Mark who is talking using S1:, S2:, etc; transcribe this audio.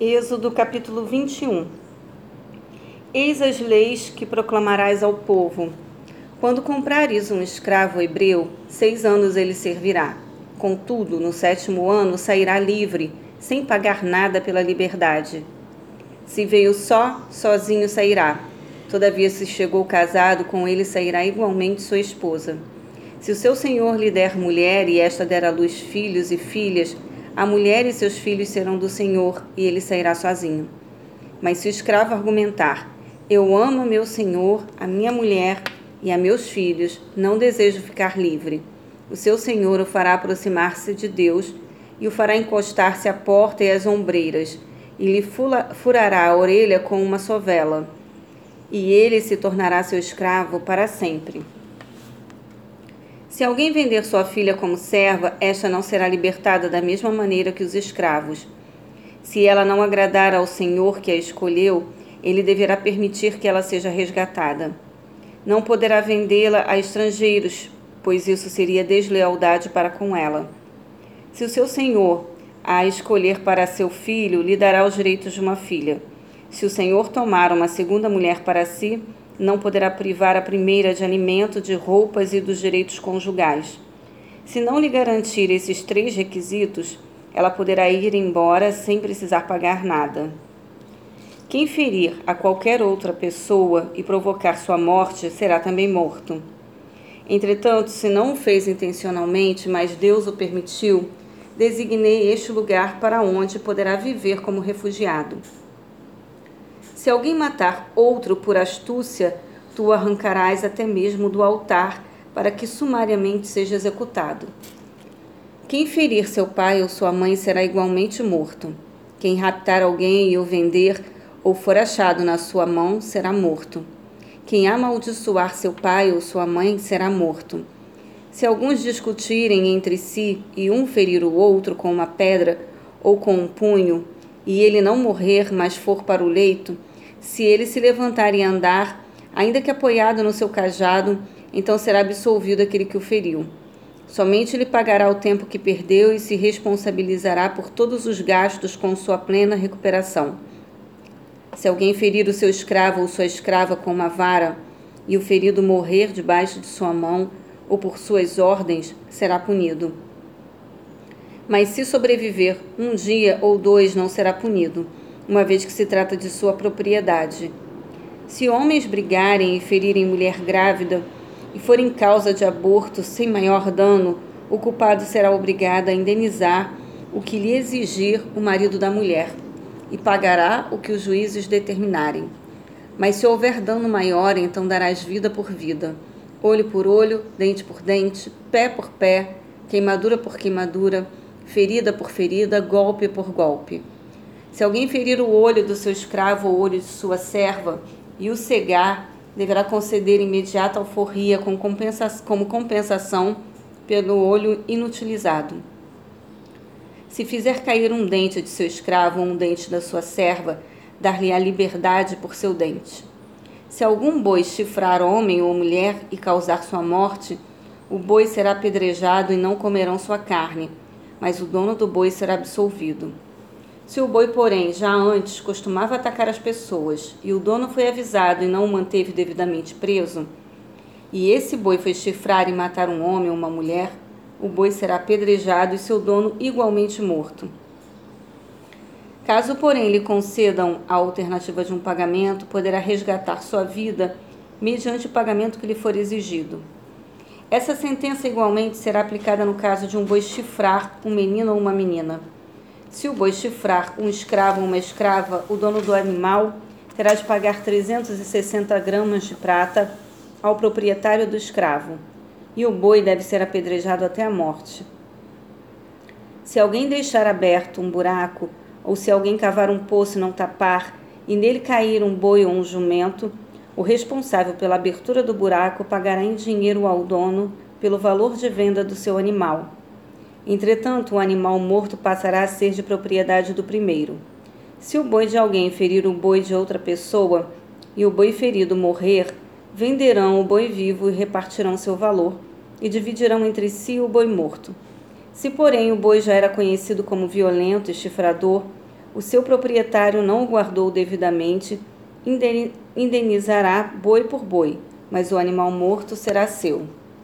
S1: Êxodo capítulo 21 Eis as leis que proclamarás ao povo. Quando comprares um escravo hebreu, seis anos ele servirá. Contudo, no sétimo ano sairá livre, sem pagar nada pela liberdade. Se veio só, sozinho sairá. Todavia, se chegou casado, com ele sairá igualmente sua esposa. Se o seu senhor lhe der mulher e esta der à luz filhos e filhas, a mulher e seus filhos serão do Senhor, e ele sairá sozinho. Mas se o escravo argumentar: Eu amo meu senhor, a minha mulher e a meus filhos, não desejo ficar livre, o seu senhor o fará aproximar-se de Deus e o fará encostar-se à porta e às ombreiras, e lhe furará a orelha com uma sovela, e ele se tornará seu escravo para sempre. Se alguém vender sua filha como serva, esta não será libertada da mesma maneira que os escravos. Se ela não agradar ao Senhor que a escolheu, ele deverá permitir que ela seja resgatada. Não poderá vendê-la a estrangeiros, pois isso seria deslealdade para com ela. Se o seu senhor a escolher para seu filho, lhe dará os direitos de uma filha. Se o senhor tomar uma segunda mulher para si, não poderá privar a primeira de alimento, de roupas e dos direitos conjugais. Se não lhe garantir esses três requisitos, ela poderá ir embora sem precisar pagar nada. Quem ferir a qualquer outra pessoa e provocar sua morte será também morto. Entretanto, se não o fez intencionalmente, mas Deus o permitiu, designei este lugar para onde poderá viver como refugiado. Se alguém matar outro por astúcia, tu arrancarás até mesmo do altar, para que sumariamente seja executado. Quem ferir seu pai ou sua mãe será igualmente morto. Quem raptar alguém e o vender, ou for achado na sua mão, será morto. Quem amaldiçoar seu pai ou sua mãe será morto. Se alguns discutirem entre si e um ferir o outro com uma pedra ou com um punho, e ele não morrer, mas for para o leito, se ele se levantar e andar, ainda que apoiado no seu cajado, então será absolvido aquele que o feriu. Somente lhe pagará o tempo que perdeu e se responsabilizará por todos os gastos com sua plena recuperação. Se alguém ferir o seu escravo ou sua escrava com uma vara, e o ferido morrer debaixo de sua mão ou por suas ordens, será punido. Mas se sobreviver um dia ou dois, não será punido uma vez que se trata de sua propriedade. Se homens brigarem e ferirem mulher grávida e forem causa de aborto sem maior dano, o culpado será obrigado a indenizar o que lhe exigir o marido da mulher e pagará o que os juízes determinarem. Mas se houver dano maior, então darás vida por vida, olho por olho, dente por dente, pé por pé, queimadura por queimadura, ferida por ferida, golpe por golpe. Se alguém ferir o olho do seu escravo ou o olho de sua serva e o cegar, deverá conceder imediata alforria como compensação pelo olho inutilizado. Se fizer cair um dente de seu escravo ou um dente da sua serva, dar-lhe a liberdade por seu dente. Se algum boi chifrar homem ou mulher e causar sua morte, o boi será apedrejado e não comerão sua carne, mas o dono do boi será absolvido. Se o boi, porém, já antes costumava atacar as pessoas e o dono foi avisado e não o manteve devidamente preso, e esse boi foi chifrar e matar um homem ou uma mulher, o boi será apedrejado e seu dono igualmente morto. Caso, porém, lhe concedam a alternativa de um pagamento, poderá resgatar sua vida mediante o pagamento que lhe for exigido. Essa sentença igualmente será aplicada no caso de um boi chifrar um menino ou uma menina. Se o boi chifrar um escravo ou uma escrava, o dono do animal terá de pagar 360 gramas de prata ao proprietário do escravo, e o boi deve ser apedrejado até a morte. Se alguém deixar aberto um buraco, ou se alguém cavar um poço e não tapar, e nele cair um boi ou um jumento, o responsável pela abertura do buraco pagará em dinheiro ao dono pelo valor de venda do seu animal Entretanto, o animal morto passará a ser de propriedade do primeiro. Se o boi de alguém ferir o boi de outra pessoa e o boi ferido morrer, venderão o boi vivo e repartirão seu valor, e dividirão entre si o boi morto. Se, porém, o boi já era conhecido como violento e chifrador, o seu proprietário não o guardou devidamente, indenizará boi por boi, mas o animal morto será seu.